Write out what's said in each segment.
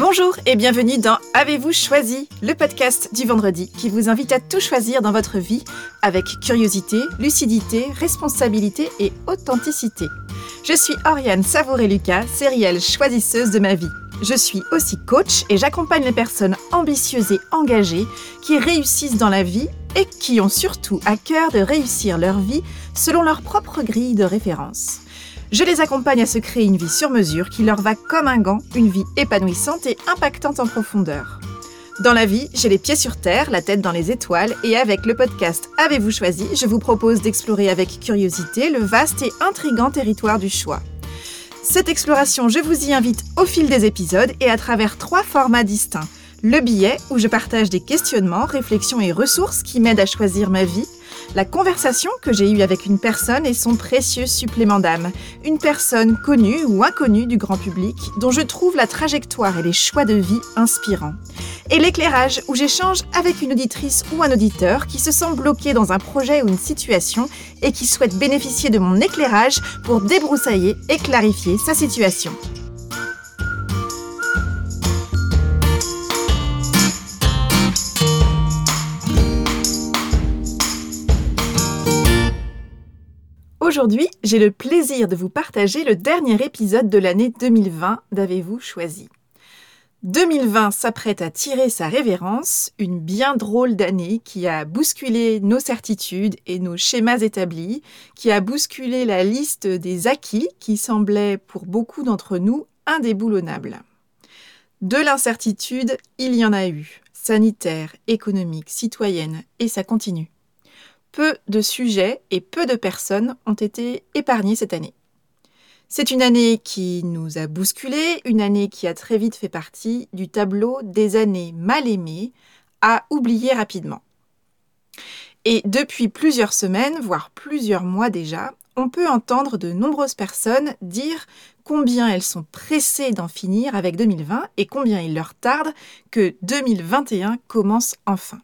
Bonjour et bienvenue dans Avez-vous choisi, le podcast du vendredi qui vous invite à tout choisir dans votre vie avec curiosité, lucidité, responsabilité et authenticité. Je suis Oriane Savouré-Lucas, sérielle choisisseuse de ma vie. Je suis aussi coach et j'accompagne les personnes ambitieuses et engagées qui réussissent dans la vie et qui ont surtout à cœur de réussir leur vie selon leur propre grille de référence. Je les accompagne à se créer une vie sur mesure qui leur va comme un gant, une vie épanouissante et impactante en profondeur. Dans la vie, j'ai les pieds sur terre, la tête dans les étoiles, et avec le podcast Avez-vous choisi, je vous propose d'explorer avec curiosité le vaste et intrigant territoire du choix. Cette exploration, je vous y invite au fil des épisodes et à travers trois formats distincts. Le billet, où je partage des questionnements, réflexions et ressources qui m'aident à choisir ma vie la conversation que j'ai eue avec une personne et son précieux supplément d'âme. Une personne connue ou inconnue du grand public dont je trouve la trajectoire et les choix de vie inspirants. Et l'éclairage où j'échange avec une auditrice ou un auditeur qui se sent bloqué dans un projet ou une situation et qui souhaite bénéficier de mon éclairage pour débroussailler et clarifier sa situation. Aujourd'hui, j'ai le plaisir de vous partager le dernier épisode de l'année 2020 d'Avez-vous choisi 2020 s'apprête à tirer sa révérence, une bien drôle d'année qui a bousculé nos certitudes et nos schémas établis, qui a bousculé la liste des acquis qui semblaient pour beaucoup d'entre nous indéboulonnables. De l'incertitude, il y en a eu, sanitaire, économique, citoyenne, et ça continue peu de sujets et peu de personnes ont été épargnés cette année. C'est une année qui nous a bousculés, une année qui a très vite fait partie du tableau des années mal aimées à oublier rapidement. Et depuis plusieurs semaines, voire plusieurs mois déjà, on peut entendre de nombreuses personnes dire combien elles sont pressées d'en finir avec 2020 et combien il leur tarde que 2021 commence enfin.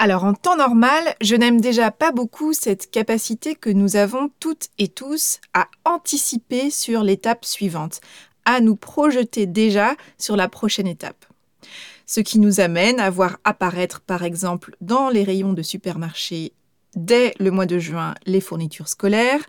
Alors en temps normal, je n'aime déjà pas beaucoup cette capacité que nous avons toutes et tous à anticiper sur l'étape suivante, à nous projeter déjà sur la prochaine étape. Ce qui nous amène à voir apparaître par exemple dans les rayons de supermarchés dès le mois de juin les fournitures scolaires,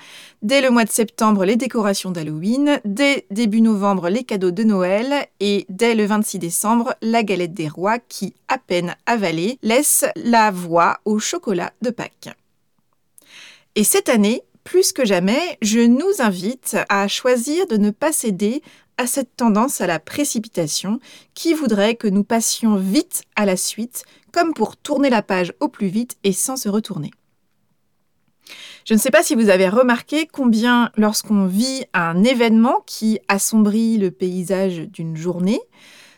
dès le mois de septembre les décorations d'Halloween, dès début novembre les cadeaux de Noël et dès le 26 décembre la galette des rois qui, à peine avalée, laisse la voie au chocolat de Pâques. Et cette année, plus que jamais, je nous invite à choisir de ne pas céder à cette tendance à la précipitation qui voudrait que nous passions vite à la suite, comme pour tourner la page au plus vite et sans se retourner. Je ne sais pas si vous avez remarqué combien lorsqu'on vit un événement qui assombrit le paysage d'une journée,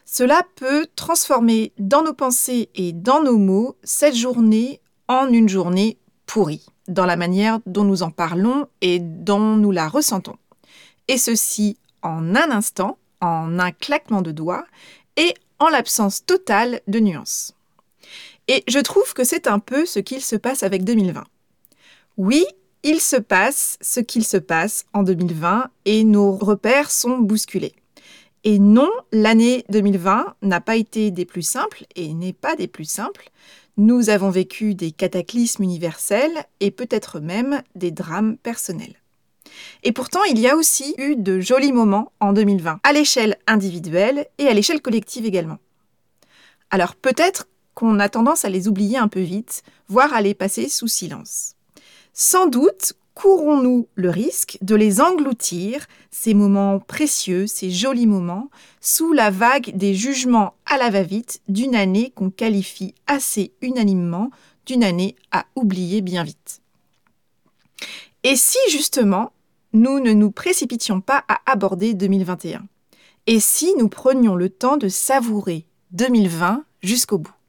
cela peut transformer dans nos pensées et dans nos mots cette journée en une journée pourrie, dans la manière dont nous en parlons et dont nous la ressentons. Et ceci en un instant, en un claquement de doigts et en l'absence totale de nuances. Et je trouve que c'est un peu ce qu'il se passe avec 2020. Oui, il se passe ce qu'il se passe en 2020 et nos repères sont bousculés. Et non, l'année 2020 n'a pas été des plus simples et n'est pas des plus simples. Nous avons vécu des cataclysmes universels et peut-être même des drames personnels. Et pourtant, il y a aussi eu de jolis moments en 2020, à l'échelle individuelle et à l'échelle collective également. Alors peut-être qu'on a tendance à les oublier un peu vite, voire à les passer sous silence. Sans doute courons-nous le risque de les engloutir, ces moments précieux, ces jolis moments, sous la vague des jugements à la va-vite d'une année qu'on qualifie assez unanimement d'une année à oublier bien vite. Et si justement nous ne nous précipitions pas à aborder 2021 Et si nous prenions le temps de savourer 2020 jusqu'au bout?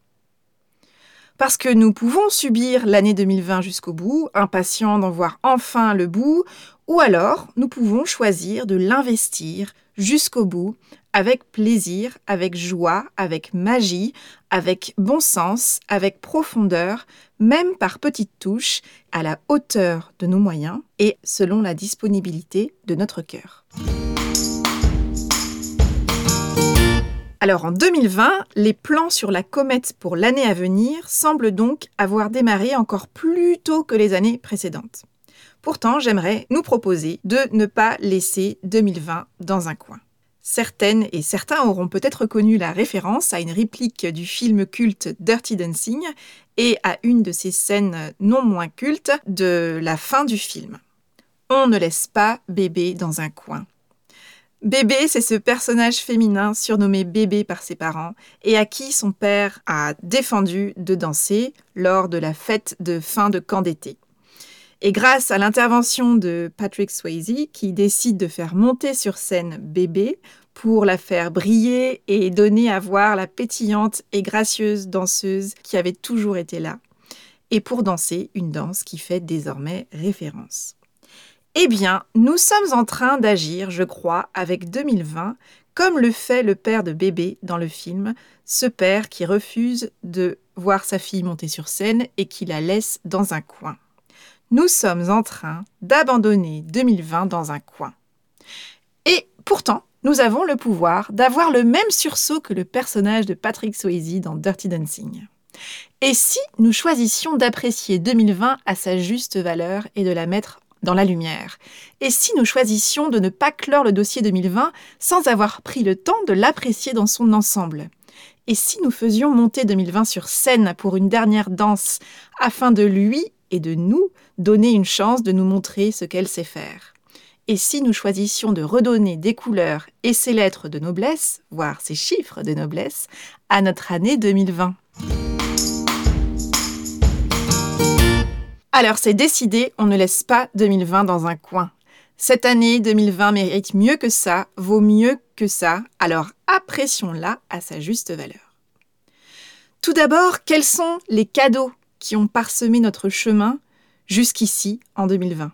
Parce que nous pouvons subir l'année 2020 jusqu'au bout, impatients d'en voir enfin le bout, ou alors nous pouvons choisir de l'investir jusqu'au bout, avec plaisir, avec joie, avec magie, avec bon sens, avec profondeur, même par petites touches, à la hauteur de nos moyens et selon la disponibilité de notre cœur. Alors en 2020, les plans sur la comète pour l'année à venir semblent donc avoir démarré encore plus tôt que les années précédentes. Pourtant, j'aimerais nous proposer de ne pas laisser 2020 dans un coin. Certaines et certains auront peut-être connu la référence à une réplique du film culte Dirty Dancing et à une de ces scènes non moins cultes de la fin du film. On ne laisse pas bébé dans un coin. Bébé, c'est ce personnage féminin surnommé bébé par ses parents et à qui son père a défendu de danser lors de la fête de fin de camp d'été. Et grâce à l'intervention de Patrick Swayze, qui décide de faire monter sur scène bébé pour la faire briller et donner à voir la pétillante et gracieuse danseuse qui avait toujours été là, et pour danser une danse qui fait désormais référence. Eh bien, nous sommes en train d'agir, je crois, avec 2020, comme le fait le père de bébé dans le film, ce père qui refuse de voir sa fille monter sur scène et qui la laisse dans un coin. Nous sommes en train d'abandonner 2020 dans un coin. Et pourtant, nous avons le pouvoir d'avoir le même sursaut que le personnage de Patrick Swayze dans Dirty Dancing. Et si nous choisissions d'apprécier 2020 à sa juste valeur et de la mettre dans la lumière. Et si nous choisissions de ne pas clore le dossier 2020 sans avoir pris le temps de l'apprécier dans son ensemble? Et si nous faisions monter 2020 sur scène pour une dernière danse afin de lui et de nous donner une chance de nous montrer ce qu'elle sait faire? Et si nous choisissions de redonner des couleurs et ses lettres de noblesse, voire ses chiffres de noblesse, à notre année 2020 Alors c'est décidé, on ne laisse pas 2020 dans un coin. Cette année 2020 mérite mieux que ça, vaut mieux que ça, alors apprécions-la à sa juste valeur. Tout d'abord, quels sont les cadeaux qui ont parsemé notre chemin jusqu'ici en 2020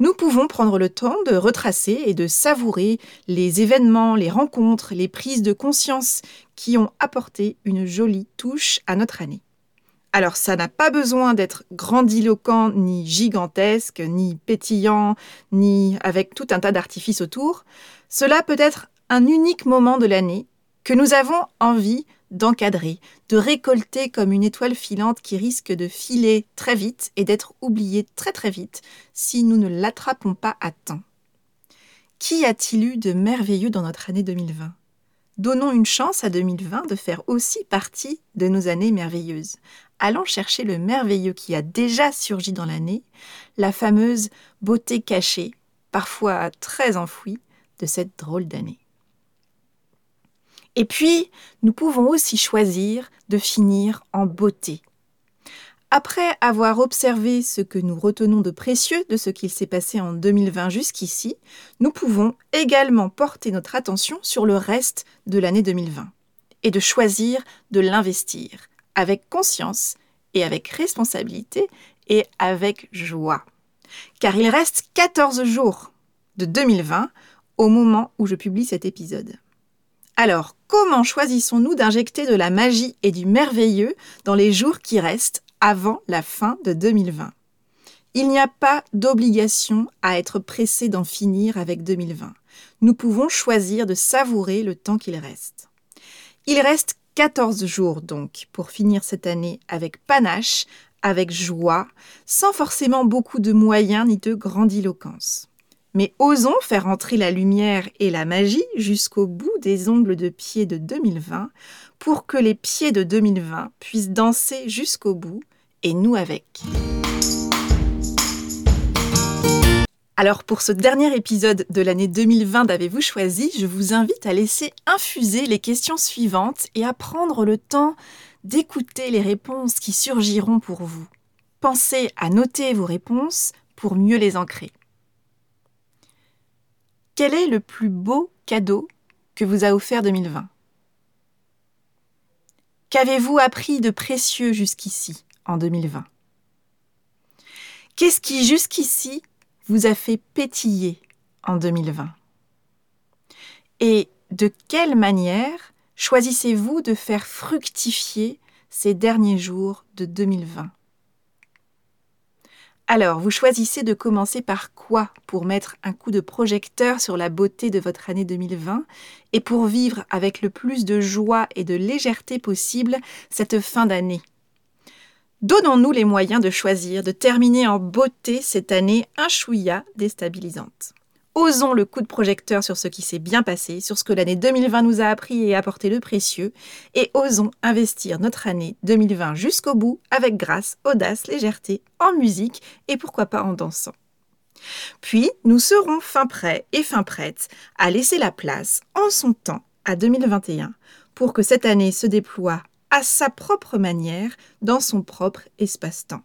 nous pouvons prendre le temps de retracer et de savourer les événements, les rencontres, les prises de conscience qui ont apporté une jolie touche à notre année. Alors ça n'a pas besoin d'être grandiloquent, ni gigantesque, ni pétillant, ni avec tout un tas d'artifices autour. Cela peut être un unique moment de l'année que nous avons envie d'encadrer, de récolter comme une étoile filante qui risque de filer très vite et d'être oubliée très très vite si nous ne l'attrapons pas à temps. Qu'y a-t-il eu de merveilleux dans notre année 2020 Donnons une chance à 2020 de faire aussi partie de nos années merveilleuses. Allons chercher le merveilleux qui a déjà surgi dans l'année, la fameuse beauté cachée, parfois très enfouie, de cette drôle d'année. Et puis, nous pouvons aussi choisir de finir en beauté, après avoir observé ce que nous retenons de précieux de ce qu'il s'est passé en 2020 jusqu'ici, nous pouvons également porter notre attention sur le reste de l'année 2020 et de choisir de l'investir avec conscience et avec responsabilité et avec joie. Car il reste 14 jours de 2020 au moment où je publie cet épisode. Alors, comment choisissons-nous d'injecter de la magie et du merveilleux dans les jours qui restent avant la fin de 2020. Il n'y a pas d'obligation à être pressé d'en finir avec 2020. Nous pouvons choisir de savourer le temps qu'il reste. Il reste 14 jours donc pour finir cette année avec panache, avec joie, sans forcément beaucoup de moyens ni de grandiloquence. Mais osons faire entrer la lumière et la magie jusqu'au bout des ongles de pied de 2020 pour que les pieds de 2020 puissent danser jusqu'au bout et nous avec. Alors pour ce dernier épisode de l'année 2020 d'Avez-vous choisi, je vous invite à laisser infuser les questions suivantes et à prendre le temps d'écouter les réponses qui surgiront pour vous. Pensez à noter vos réponses pour mieux les ancrer. Quel est le plus beau cadeau que vous a offert 2020 Qu'avez-vous appris de précieux jusqu'ici en 2020 Qu'est-ce qui jusqu'ici vous a fait pétiller en 2020 Et de quelle manière choisissez-vous de faire fructifier ces derniers jours de 2020 Alors, vous choisissez de commencer par quoi pour mettre un coup de projecteur sur la beauté de votre année 2020 et pour vivre avec le plus de joie et de légèreté possible cette fin d'année? Donnons-nous les moyens de choisir de terminer en beauté cette année un chouïa déstabilisante. Osons le coup de projecteur sur ce qui s'est bien passé, sur ce que l'année 2020 nous a appris et apporté de précieux, et osons investir notre année 2020 jusqu'au bout avec grâce, audace, légèreté, en musique et pourquoi pas en dansant. Puis, nous serons fin prêts et fin prêtes à laisser la place, en son temps, à 2021, pour que cette année se déploie à sa propre manière, dans son propre espace-temps.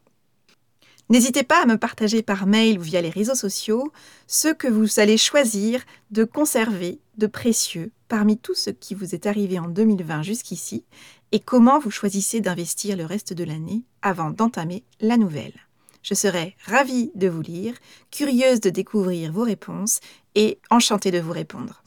N'hésitez pas à me partager par mail ou via les réseaux sociaux ce que vous allez choisir de conserver de précieux parmi tout ce qui vous est arrivé en 2020 jusqu'ici et comment vous choisissez d'investir le reste de l'année avant d'entamer la nouvelle. Je serai ravie de vous lire, curieuse de découvrir vos réponses et enchantée de vous répondre.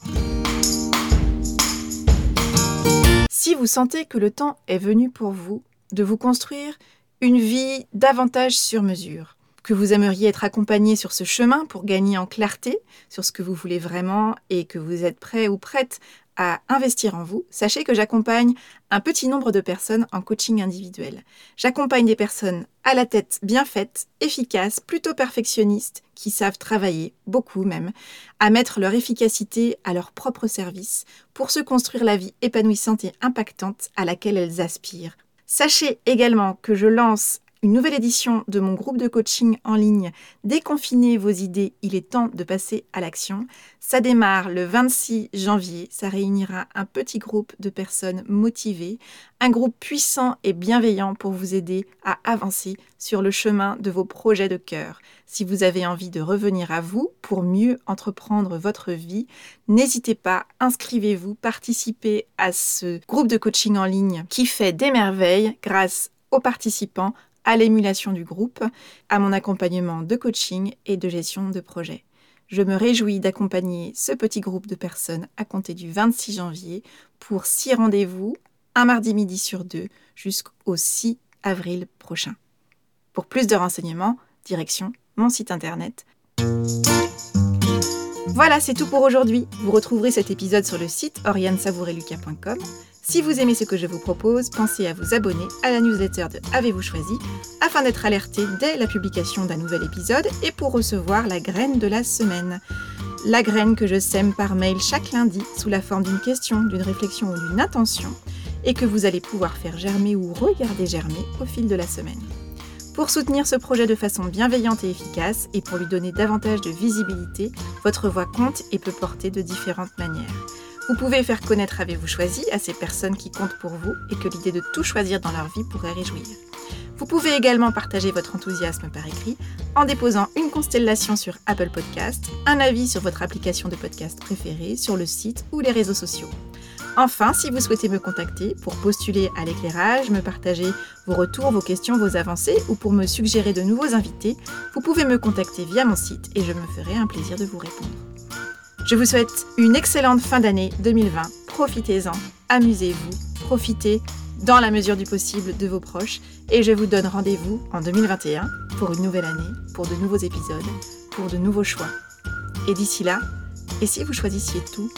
Si vous sentez que le temps est venu pour vous de vous construire une vie davantage sur mesure, que vous aimeriez être accompagné sur ce chemin pour gagner en clarté sur ce que vous voulez vraiment et que vous êtes prêt ou prête à investir en vous, sachez que j'accompagne un petit nombre de personnes en coaching individuel. J'accompagne des personnes à la tête bien faite, efficaces, plutôt perfectionnistes, qui savent travailler, beaucoup même, à mettre leur efficacité à leur propre service pour se construire la vie épanouissante et impactante à laquelle elles aspirent Sachez également que je lance une nouvelle édition de mon groupe de coaching en ligne Déconfinez vos idées, il est temps de passer à l'action. Ça démarre le 26 janvier, ça réunira un petit groupe de personnes motivées, un groupe puissant et bienveillant pour vous aider à avancer sur le chemin de vos projets de cœur. Si vous avez envie de revenir à vous pour mieux entreprendre votre vie, n'hésitez pas, inscrivez-vous, participez à ce groupe de coaching en ligne qui fait des merveilles grâce aux participants à l'émulation du groupe, à mon accompagnement de coaching et de gestion de projet. Je me réjouis d'accompagner ce petit groupe de personnes à compter du 26 janvier pour six rendez-vous, un mardi midi sur deux, jusqu'au 6 avril prochain. Pour plus de renseignements, direction mon site internet. Voilà, c'est tout pour aujourd'hui. Vous retrouverez cet épisode sur le site oriansavoureluca.com. Si vous aimez ce que je vous propose, pensez à vous abonner à la newsletter de Avez-vous choisi afin d'être alerté dès la publication d'un nouvel épisode et pour recevoir la graine de la semaine. La graine que je sème par mail chaque lundi sous la forme d'une question, d'une réflexion ou d'une intention et que vous allez pouvoir faire germer ou regarder germer au fil de la semaine. Pour soutenir ce projet de façon bienveillante et efficace et pour lui donner davantage de visibilité, votre voix compte et peut porter de différentes manières. Vous pouvez faire connaître Avez-vous choisi à ces personnes qui comptent pour vous et que l'idée de tout choisir dans leur vie pourrait réjouir. Vous pouvez également partager votre enthousiasme par écrit en déposant une constellation sur Apple Podcast, un avis sur votre application de podcast préférée, sur le site ou les réseaux sociaux. Enfin, si vous souhaitez me contacter pour postuler à l'éclairage, me partager vos retours, vos questions, vos avancées ou pour me suggérer de nouveaux invités, vous pouvez me contacter via mon site et je me ferai un plaisir de vous répondre. Je vous souhaite une excellente fin d'année 2020. Profitez-en, amusez-vous, profitez dans la mesure du possible de vos proches et je vous donne rendez-vous en 2021 pour une nouvelle année, pour de nouveaux épisodes, pour de nouveaux choix. Et d'ici là, et si vous choisissiez tout